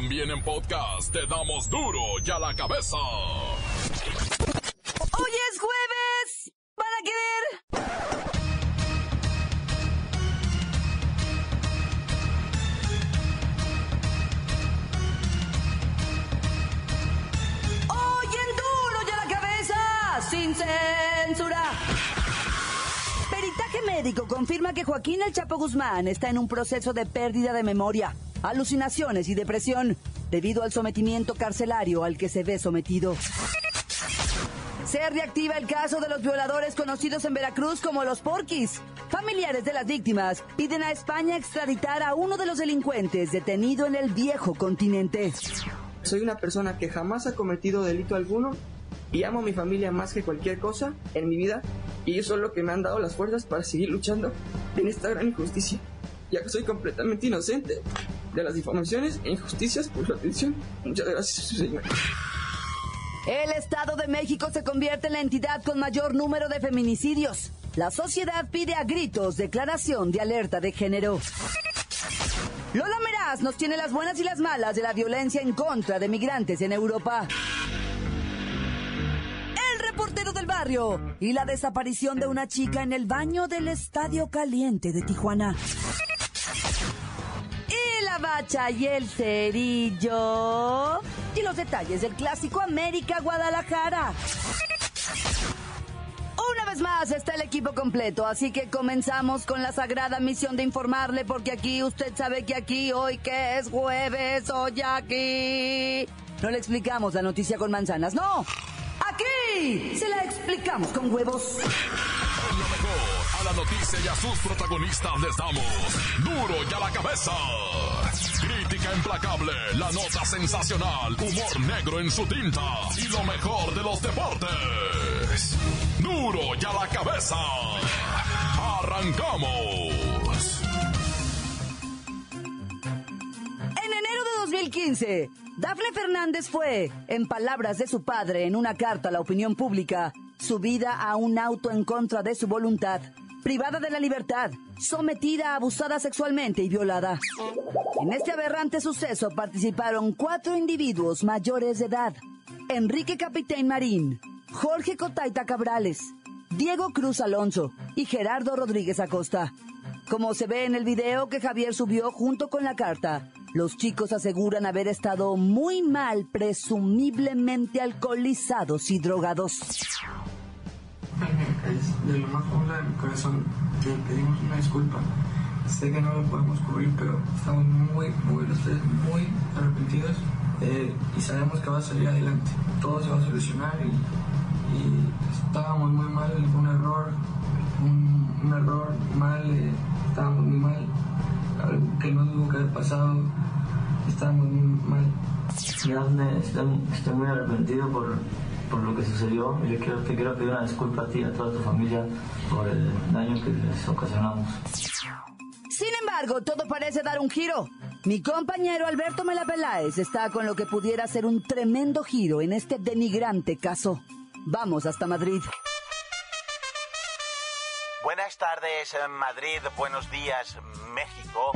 También en podcast te damos duro y a la cabeza. Hoy es jueves. ¿Para qué ver? Hoy en duro y a la cabeza. Sin censura. Peritaje médico confirma que Joaquín El Chapo Guzmán está en un proceso de pérdida de memoria, alucinaciones y depresión debido al sometimiento carcelario al que se ve sometido. Se reactiva el caso de los violadores conocidos en Veracruz como los Porquis. Familiares de las víctimas piden a España extraditar a uno de los delincuentes detenido en el viejo continente. Soy una persona que jamás ha cometido delito alguno y amo a mi familia más que cualquier cosa en mi vida y eso es lo que me han dado las fuerzas para seguir luchando en esta gran injusticia, ya que soy completamente inocente de las difamaciones e injusticias por su atención. Muchas gracias, señor. El Estado de México se convierte en la entidad con mayor número de feminicidios. La sociedad pide a gritos declaración de alerta de género. Lola Meraz nos tiene las buenas y las malas de la violencia en contra de migrantes en Europa. El reportero del barrio y la desaparición de una chica en el baño del Estadio Caliente de Tijuana. Y el cerillo. Y los detalles del clásico América Guadalajara. Una vez más está el equipo completo, así que comenzamos con la sagrada misión de informarle, porque aquí usted sabe que aquí hoy que es jueves, hoy aquí. No le explicamos la noticia con manzanas, no. Aquí se la explicamos con huevos. A la noticia y a sus protagonistas les damos duro y a la cabeza. Crítica implacable, la nota sensacional, humor negro en su tinta y lo mejor de los deportes. Duro y a la cabeza. Arrancamos. En enero de 2015, Dafne Fernández fue, en palabras de su padre en una carta a la opinión pública, subida a un auto en contra de su voluntad, privada de la libertad, sometida, abusada sexualmente y violada. En este aberrante suceso participaron cuatro individuos mayores de edad. Enrique Capitán Marín, Jorge Cotaita Cabrales, Diego Cruz Alonso y Gerardo Rodríguez Acosta. Como se ve en el video que Javier subió junto con la carta, los chicos aseguran haber estado muy mal, presumiblemente alcoholizados y drogados. Es de lo más profundo de mi corazón. Te pedimos una disculpa. Sé que no lo podemos cubrir, pero estamos muy, muy, los tres muy arrepentidos eh, y sabemos que va a salir adelante. Todo se va a solucionar y, y estábamos muy mal, un error, un, un error mal, eh, estábamos muy mal, algo que no tuvo que haber pasado, estábamos muy mal. Dafne, estoy, estoy muy arrepentido por, por lo que sucedió y le quiero, te quiero pedir una disculpa a ti y a toda tu familia por el daño que les ocasionamos. Sin embargo, todo parece dar un giro. Mi compañero Alberto Mela Peláez está con lo que pudiera ser un tremendo giro en este denigrante caso. Vamos hasta Madrid. Buenas tardes, eh, Madrid. Buenos días, México.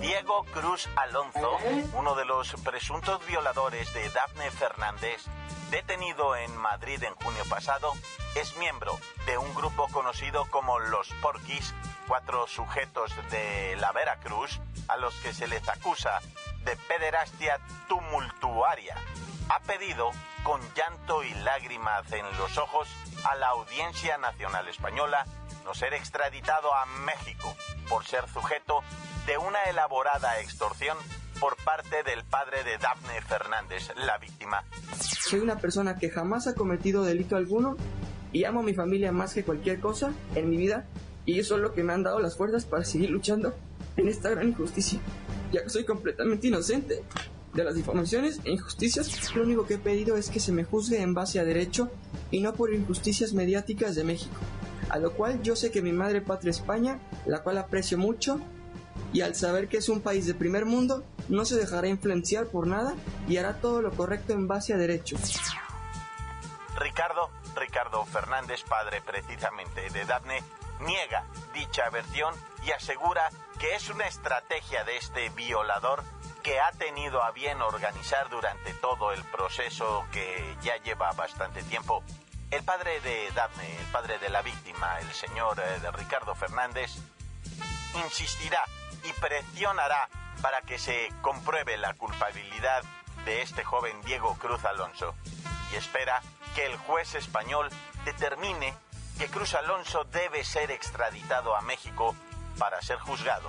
Diego Cruz Alonso, uno de los presuntos violadores de Dafne Fernández, detenido en Madrid en junio pasado, es miembro de un grupo conocido como los Porquis, cuatro sujetos de la Veracruz a los que se les acusa de pederastia tumultuaria. Ha pedido, con llanto y lágrimas en los ojos, a la Audiencia Nacional Española no ser extraditado a México por ser sujeto de una elaborada extorsión por parte del padre de Dafne Fernández, la víctima. Soy una persona que jamás ha cometido delito alguno y amo a mi familia más que cualquier cosa en mi vida y eso es lo que me han dado las fuerzas para seguir luchando en esta gran injusticia, ya que soy completamente inocente de las difamaciones e injusticias. Lo único que he pedido es que se me juzgue en base a derecho y no por injusticias mediáticas de México, a lo cual yo sé que mi madre patria España, la cual aprecio mucho, y al saber que es un país de primer mundo, no se dejará influenciar por nada y hará todo lo correcto en base a derecho. Ricardo, Ricardo Fernández, padre precisamente de Dafne, niega dicha versión y asegura que es una estrategia de este violador que ha tenido a bien organizar durante todo el proceso que ya lleva bastante tiempo. El padre de Daphne, el padre de la víctima, el señor eh, Ricardo Fernández, insistirá y presionará para que se compruebe la culpabilidad de este joven Diego Cruz Alonso y espera que el juez español determine que Cruz Alonso debe ser extraditado a México para ser juzgado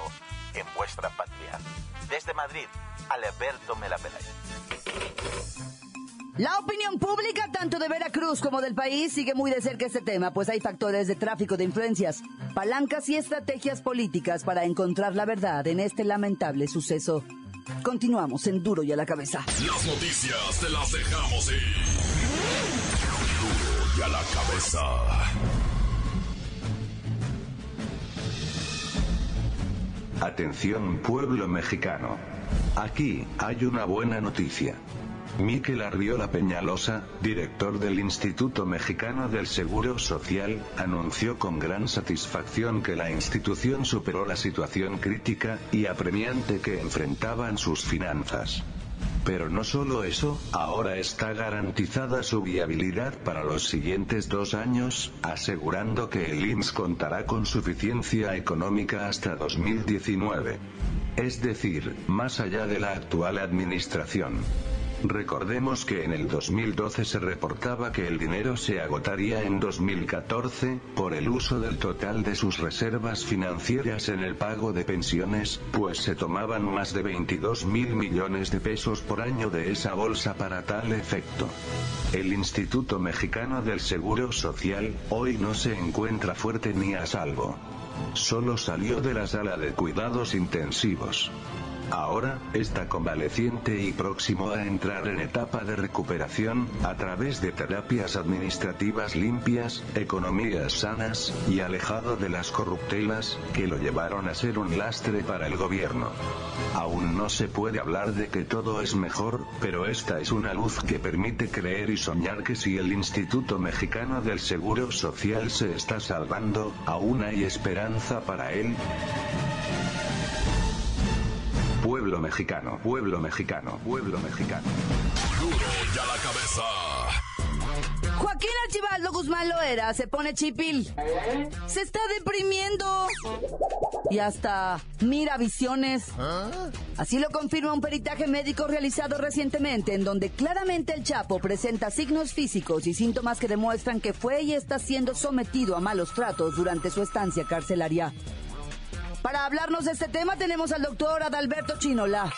en vuestra patria. Desde Madrid, Alberto Melapelay. La opinión pública, tanto de Veracruz como del país, sigue muy de cerca este tema, pues hay factores de tráfico de influencias, palancas y estrategias políticas para encontrar la verdad en este lamentable suceso. Continuamos en Duro y a la cabeza. Las noticias te las dejamos ir. Duro y a la cabeza. Atención pueblo mexicano. Aquí hay una buena noticia. Miquel Arriola Peñalosa, director del Instituto Mexicano del Seguro Social, anunció con gran satisfacción que la institución superó la situación crítica y apremiante que enfrentaban sus finanzas. Pero no solo eso, ahora está garantizada su viabilidad para los siguientes dos años, asegurando que el IMSS contará con suficiencia económica hasta 2019. Es decir, más allá de la actual administración. Recordemos que en el 2012 se reportaba que el dinero se agotaría en 2014, por el uso del total de sus reservas financieras en el pago de pensiones, pues se tomaban más de 22 mil millones de pesos por año de esa bolsa para tal efecto. El Instituto Mexicano del Seguro Social, hoy no se encuentra fuerte ni a salvo. Solo salió de la sala de cuidados intensivos. Ahora, está convaleciente y próximo a entrar en etapa de recuperación, a través de terapias administrativas limpias, economías sanas, y alejado de las corruptelas, que lo llevaron a ser un lastre para el gobierno. Aún no se puede hablar de que todo es mejor, pero esta es una luz que permite creer y soñar que si el Instituto Mexicano del Seguro Social se está salvando, aún hay esperanza para él. Pueblo mexicano, pueblo mexicano, pueblo mexicano. La cabeza. Joaquín Archibaldo Guzmán Loera se pone chipil. Se está deprimiendo. Y hasta mira visiones. Así lo confirma un peritaje médico realizado recientemente, en donde claramente el Chapo presenta signos físicos y síntomas que demuestran que fue y está siendo sometido a malos tratos durante su estancia carcelaria. Para hablarnos de este tema tenemos al doctor Adalberto Chinola.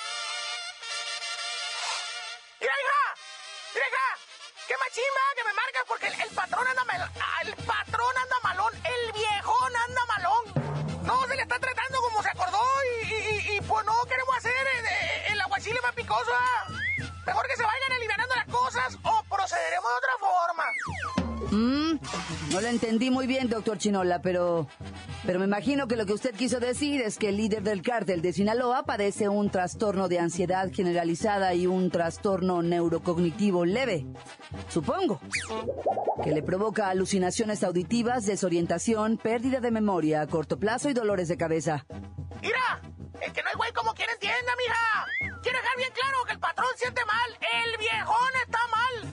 ¡Qué machimba que me marcas! Porque el, el patrón anda mal... El patrón anda malón. El viejón anda malón. No, se le está tratando como se acordó y, y- y- y, pues no queremos hacer el, el aguachile más picoso. ah. Mejor que se vayan aliviando las cosas o procederemos de otra forma. Mm, no lo entendí muy bien, doctor Chinola, pero, pero me imagino que lo que usted quiso decir es que el líder del cártel de Sinaloa padece un trastorno de ansiedad generalizada y un trastorno neurocognitivo leve. Supongo. Que le provoca alucinaciones auditivas, desorientación, pérdida de memoria a corto plazo y dolores de cabeza. Mira, el que no hay güey como quien entienda, mija. Quiero dejar bien claro que el patrón siente mal. El viejón está mal.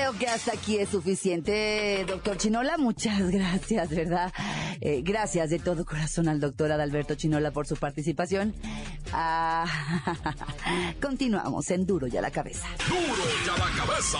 Creo que hasta aquí es suficiente, doctor Chinola. Muchas gracias, ¿verdad? Eh, gracias de todo corazón al doctor Adalberto Chinola por su participación. Ah, continuamos en Duro y a la cabeza. Duro y a la cabeza.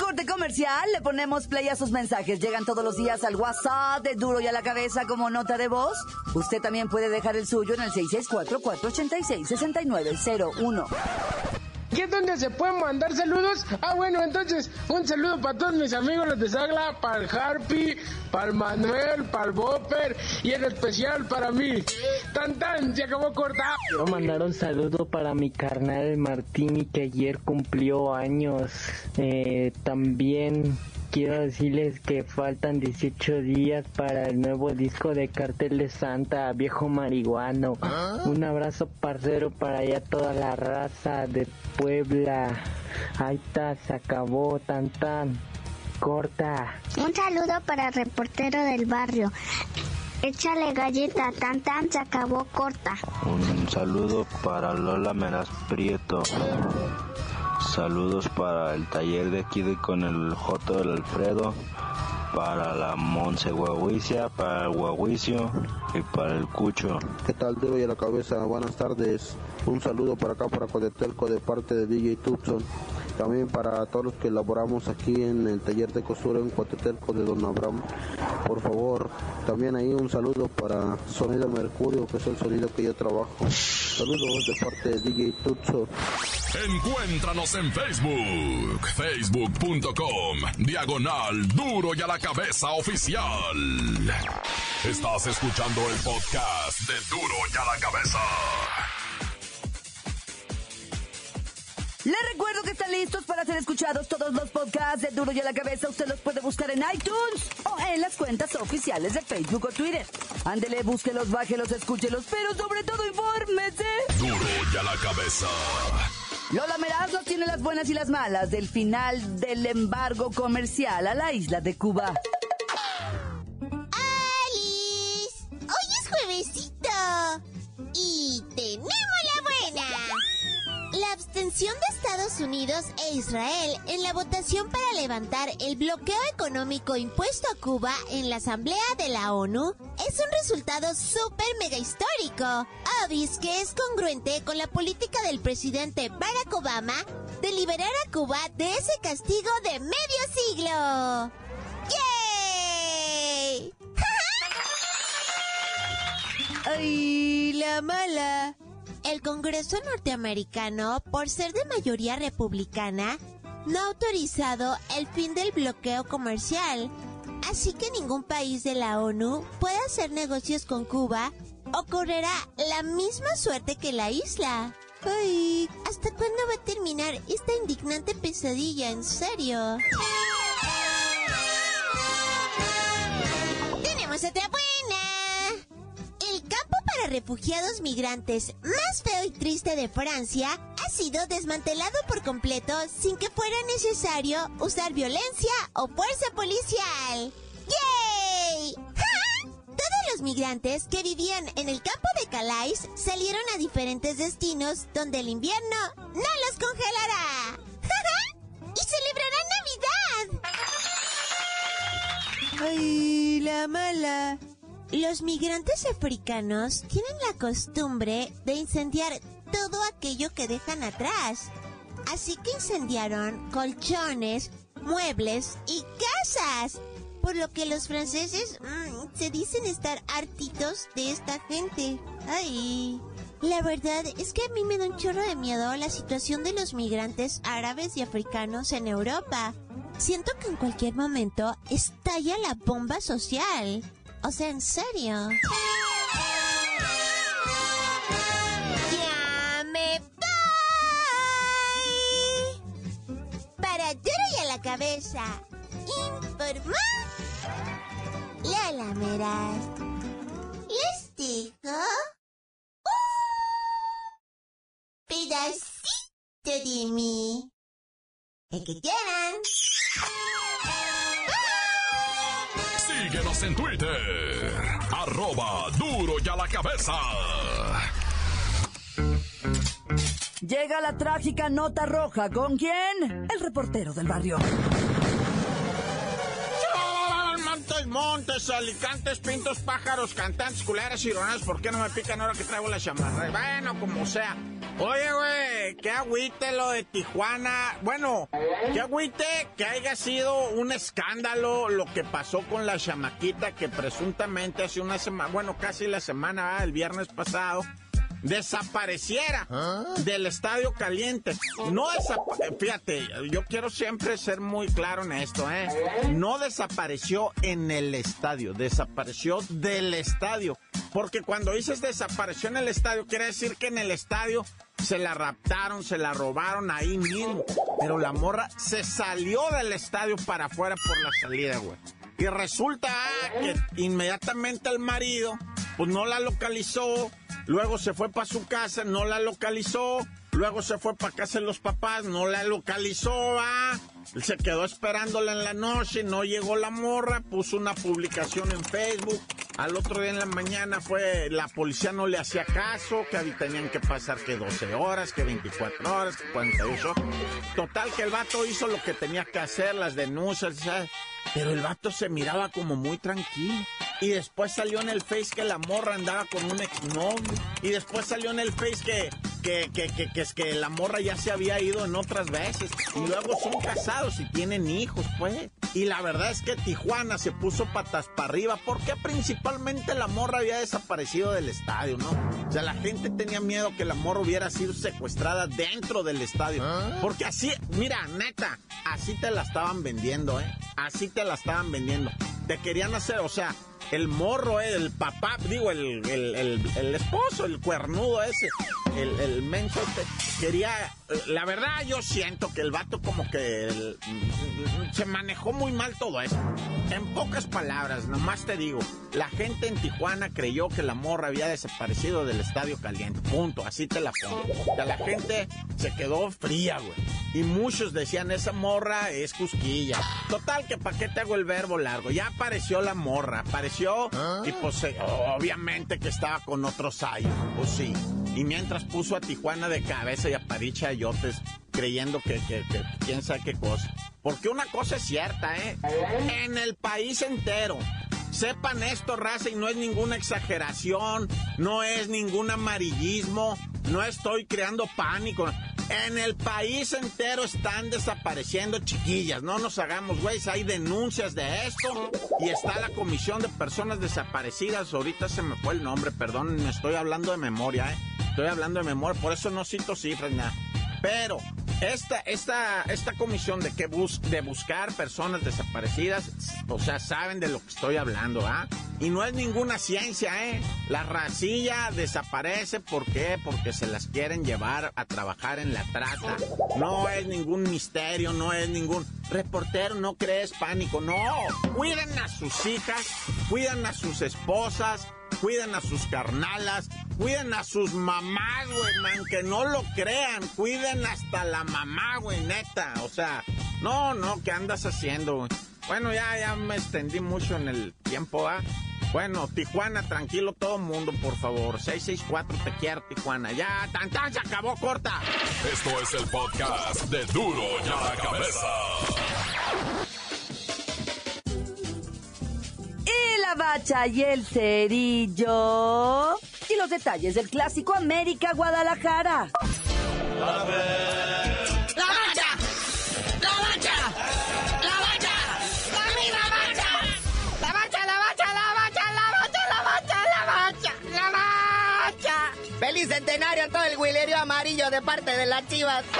Corte comercial, le ponemos play a sus mensajes. Llegan todos los días al WhatsApp de Duro y a la Cabeza como nota de voz. Usted también puede dejar el suyo en el 664-486-6901. ¿Qué es donde se pueden mandar saludos? Ah, bueno, entonces, un saludo para todos mis amigos los de Sagla, para el Harpy, para el Manuel, para el Bopper y en especial para mí. Tan tan, se acabó corta. Quiero mandar un saludo para mi carnal Martini que ayer cumplió años. Eh, también quiero decirles que faltan 18 días para el nuevo disco de Cartel de Santa, viejo marihuano. Un abrazo parcero para allá toda la raza de Puebla. Ahí está, se acabó, tan tan. Corta. Un saludo para el reportero del barrio. Échale galleta, tan tan, se acabó corta. Un saludo para Lola Meraz Prieto. Saludos para el taller de aquí de con el Joto del Alfredo, para la Monse Guaguicia, para el Guaguicio y para el Cucho. ¿Qué tal, Duro y a la cabeza? Buenas tardes. Un saludo para acá, para Codetelco, de parte de DJ Tucson. También para todos los que elaboramos aquí en el taller de costura en Cotetelco de Don Abraham. Por favor, también ahí un saludo para Sonido Mercurio, que es el sonido que yo trabajo. Saludos de parte de DJ Tutso. Encuéntranos en Facebook, facebook.com, diagonal duro y a la cabeza oficial. Estás escuchando el podcast de duro y a la cabeza. Les recuerdo que están listos para ser escuchados todos los podcasts de Duro y a la Cabeza. Usted los puede buscar en iTunes o en las cuentas oficiales de Facebook o Twitter. Ándele, búsquelos, bájelos, escúchelos, pero sobre todo infórmese. Duro y a la cabeza. Lola Meraz nos tiene las buenas y las malas del final del embargo comercial a la isla de Cuba. Abstención de Estados Unidos e Israel en la votación para levantar el bloqueo económico impuesto a Cuba en la Asamblea de la ONU es un resultado súper mega histórico. Obis que es congruente con la política del presidente Barack Obama de liberar a Cuba de ese castigo de medio siglo. ¡Yay! ¡Ay, la mala! El Congreso norteamericano, por ser de mayoría republicana, no ha autorizado el fin del bloqueo comercial. Así que ningún país de la ONU puede hacer negocios con Cuba o correrá la misma suerte que la isla. Ay, ¿hasta cuándo va a terminar esta indignante pesadilla? En serio. Tenemos otra refugiados migrantes más feo y triste de Francia ha sido desmantelado por completo sin que fuera necesario usar violencia o fuerza policial. ¡Yay! Todos los migrantes que vivían en el campo de Calais salieron a diferentes destinos donde el invierno no los congelará. ¡Y celebrarán Navidad! ¡Ay, la mala! Los migrantes africanos tienen la costumbre de incendiar todo aquello que dejan atrás. Así que incendiaron colchones, muebles y casas. Por lo que los franceses mm, se dicen estar hartitos de esta gente. Ay. La verdad es que a mí me da un chorro de miedo la situación de los migrantes árabes y africanos en Europa. Siento que en cualquier momento estalla la bomba social. O sea, en serio. ¡Ya me voy! Para duro y a la cabeza. Informó. Lola Meraz. Les digo. Un pedacito de mí. El que quieran. En Twitter. Arroba duro y a la cabeza. Llega la trágica nota roja. ¿Con quién? El reportero del barrio. Montes, alicantes, pintos, pájaros, cantantes, culeras y ronas. ¿Por qué no me pican ahora que traigo la chamarra? Bueno, como sea. Oye, güey, qué agüite lo de Tijuana. Bueno, qué agüite que haya sido un escándalo lo que pasó con la chamaquita que presuntamente hace una semana, bueno, casi la semana, el viernes pasado, desapareciera del estadio caliente. No fíjate, yo quiero siempre ser muy claro en esto, ¿eh? No desapareció en el estadio, desapareció del estadio. Porque cuando dices desapareció en el estadio, quiere decir que en el estadio se la raptaron, se la robaron ahí mismo. Pero la morra se salió del estadio para afuera por la salida, güey. Y resulta que inmediatamente el marido, pues no la localizó, luego se fue para su casa, no la localizó, luego se fue para casa de los papás, no la localizó. Él se quedó esperándola en la noche, no llegó la morra, puso una publicación en Facebook. Al otro día en la mañana fue, la policía no le hacía caso, que tenían que pasar que 12 horas, que 24 horas, que 48. Total que el vato hizo lo que tenía que hacer, las denuncias. Pero el vato se miraba como muy tranquilo. Y después salió en el face que la morra andaba con un exnovio. Y después salió en el face que, que, que, que, que, es que la morra ya se había ido en otras veces. Y luego son casados y tienen hijos, pues. Y la verdad es que Tijuana se puso patas para arriba. Porque principalmente la morra había desaparecido del estadio, ¿no? O sea, la gente tenía miedo que la morra hubiera sido secuestrada dentro del estadio. Porque así, mira, neta, así te la estaban vendiendo, ¿eh? Así te la estaban vendiendo. Te querían hacer, o sea, el morro, eh, el papá, digo, el, el, el, el esposo, el cuernudo ese, el, el menso este, quería, la verdad yo siento que el vato como que el- se manejó muy mal todo eso. En pocas palabras, nomás te digo, la gente en Tijuana creyó que la morra había desaparecido del estadio caliente, punto, así te la pongo. La gente se quedó fría, güey. Y muchos decían, esa morra es cusquilla. Total, que pa' qué te hago el verbo largo. Ya apareció la morra, apareció y pues eh, obviamente que estaba con otros años, pues sí. Y mientras puso a Tijuana de cabeza y a Paricha Creyendo que, quién sabe qué cosa. Porque una cosa es cierta, ¿eh? En el país entero. Sepan esto, raza, y no es ninguna exageración, no es ningún amarillismo, no estoy creando pánico. En el país entero están desapareciendo chiquillas, no nos hagamos güeyes, hay denuncias de esto y está la Comisión de Personas Desaparecidas, ahorita se me fue el nombre, perdón, estoy hablando de memoria, ¿eh? estoy hablando de memoria, por eso no cito cifras, nada. Pero esta, esta, esta comisión de que bus, de buscar personas desaparecidas, o sea, saben de lo que estoy hablando, ¿ah? Y no es ninguna ciencia, ¿eh? La racilla desaparece, ¿por qué? Porque se las quieren llevar a trabajar en la trata. No es ningún misterio, no es ningún... Reportero, no crees pánico, no. Cuiden a sus hijas, cuidan a sus esposas, cuidan a sus carnalas, cuiden a sus mamás, güey, man, que no lo crean, cuiden hasta la mamá, güey, neta, o sea, no, no, ¿qué andas haciendo? Bueno, ya, ya me extendí mucho en el tiempo, ¿ah? Bueno, Tijuana, tranquilo todo mundo, por favor. 664, te quiero, Tijuana. Ya, tan tan, se acabó, corta. Esto es el podcast de Duro y a la Cabeza. La bacha y el cerillo. Y los detalles del clásico América Guadalajara. ¡La bacha! ¡La bacha! ¡La bacha! ¡La misma bacha! ¡La bacha, la bacha, la bacha, la bacha, la bacha, la bacha! ¡La bacha! ¡Feliz centenario a todo el huilerio amarillo de parte de las chivas!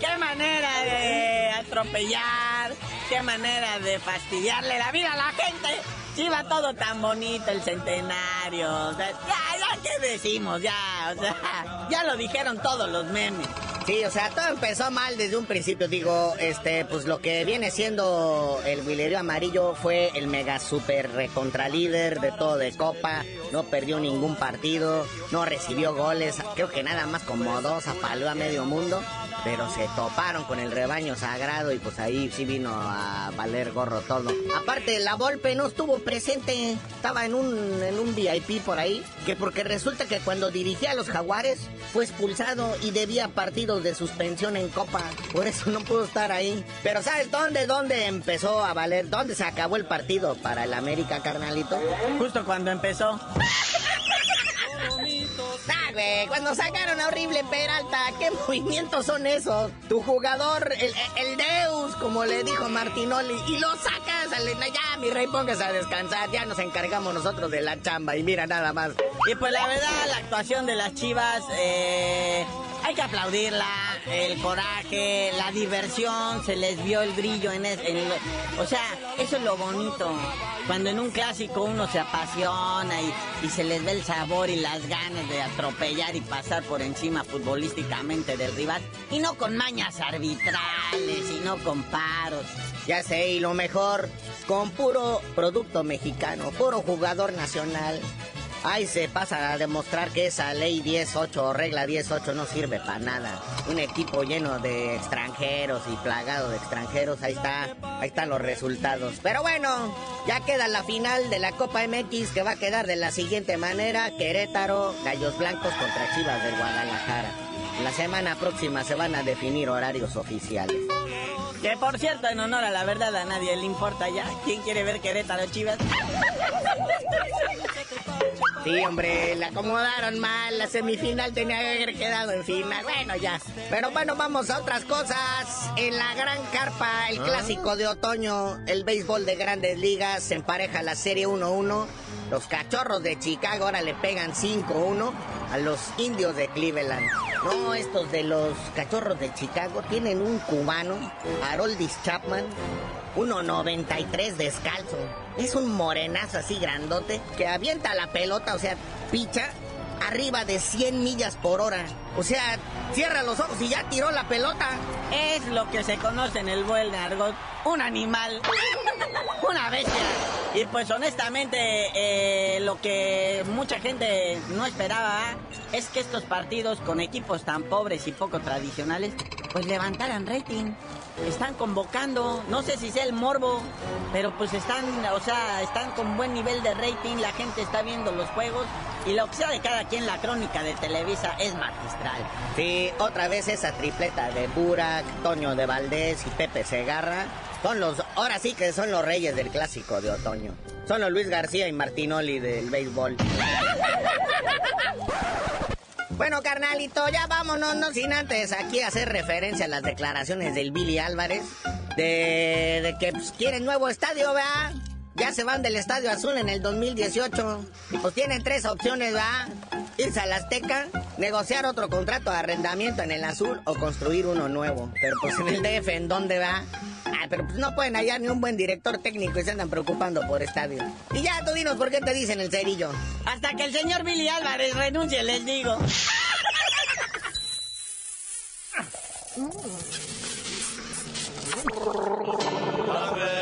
¡Qué manera de atropellar! ¡Qué manera de fastidiarle la vida a la gente! Sí, va todo tan bonito el centenario. Ya, ya, ¿qué decimos? Ya, o sea, ya lo dijeron todos los memes. Sí, o sea, todo empezó mal desde un principio. Digo, este, pues lo que viene siendo el Huilerio Amarillo fue el mega super recontra líder de todo de Copa. No perdió ningún partido, no recibió goles. Creo que nada más como dos apaleó a medio mundo. Pero se toparon con el rebaño sagrado y pues ahí sí vino a valer gorro todo. Aparte, la Volpe no estuvo presente. Estaba en un, en un VIP por ahí. Que porque resulta que cuando dirigía a los Jaguares fue expulsado y debía partidos de suspensión en Copa. Por eso no pudo estar ahí. Pero ¿sabes dónde, dónde empezó a valer? ¿Dónde se acabó el partido para el América, carnalito? Justo cuando empezó. Ah, güey, cuando sacaron a Horrible Peralta, ¿qué movimientos son esos? Tu jugador, el, el Deus, como le dijo Martinoli, y lo sacas al... Ya, mi rey, póngase a descansar, ya nos encargamos nosotros de la chamba, y mira nada más. Y pues la verdad, la actuación de las chivas, eh, hay que aplaudirla. el coraje, la diversión, se les vio el brillo en, es- en lo- o sea, eso es lo bonito. Cuando en un clásico uno se apasiona y, y se les ve el sabor y las ganas de atropellar y pasar por encima futbolísticamente del rival y no con mañas arbitrales y no con paros. Ya sé, y lo mejor, con puro producto mexicano, puro jugador nacional. Ahí se pasa a demostrar que esa ley 18 o regla 18 no sirve para nada. Un equipo lleno de extranjeros y plagado de extranjeros, ahí está, ahí están los resultados. Pero bueno, ya queda la final de la Copa MX que va a quedar de la siguiente manera, Querétaro, Gallos Blancos contra Chivas del Guadalajara. La semana próxima se van a definir horarios oficiales. Que por cierto, en honor a la verdad a nadie le importa ya. ¿Quién quiere ver Querétaro Chivas? Sí, hombre, la acomodaron mal. La semifinal tenía que haber quedado en final. Bueno, ya. Pero bueno, vamos a otras cosas. En la gran carpa, el Ah. clásico de otoño, el béisbol de grandes ligas, se empareja la serie 1-1. Los cachorros de Chicago ahora le pegan 5-1 a los indios de Cleveland. No, estos de los cachorros de Chicago tienen un cubano, Haroldis Chapman, 1.93 descalzo. Es un morenazo así grandote que avienta la pelota, o sea, picha arriba de 100 millas por hora. O sea, cierra los ojos y ya tiró la pelota. Es lo que se conoce en el buen argot, un animal, una bestia. Y pues honestamente, eh, lo que mucha gente no esperaba es que estos partidos con equipos tan pobres y poco tradicionales, pues levantaran rating. Están convocando, no sé si sea el morbo, pero pues están, o sea, están con buen nivel de rating, la gente está viendo los juegos y lo que sea de cada quien, la crónica de Televisa es magistral. Sí, otra vez esa tripleta de Burak, Toño de Valdés y Pepe Segarra. Son los, ahora sí que son los reyes del clásico de otoño. Son los Luis García y Martinoli del béisbol. Bueno, carnalito, ya vámonos, no sin antes aquí hacer referencia a las declaraciones del Billy Álvarez de, de que pues, quieren nuevo estadio, ¿verdad? Ya se van del Estadio Azul en el 2018 y pues tienen tres opciones, ¿verdad? Irse al Azteca, negociar otro contrato de arrendamiento en el Azul o construir uno nuevo. Pero pues en el DF, ¿en dónde va? Pero pues no pueden hallar ni un buen director técnico y se andan preocupando por estadio. Y ya tú dinos por qué te dicen el cerillo. Hasta que el señor Billy Álvarez renuncie, les digo. ¡La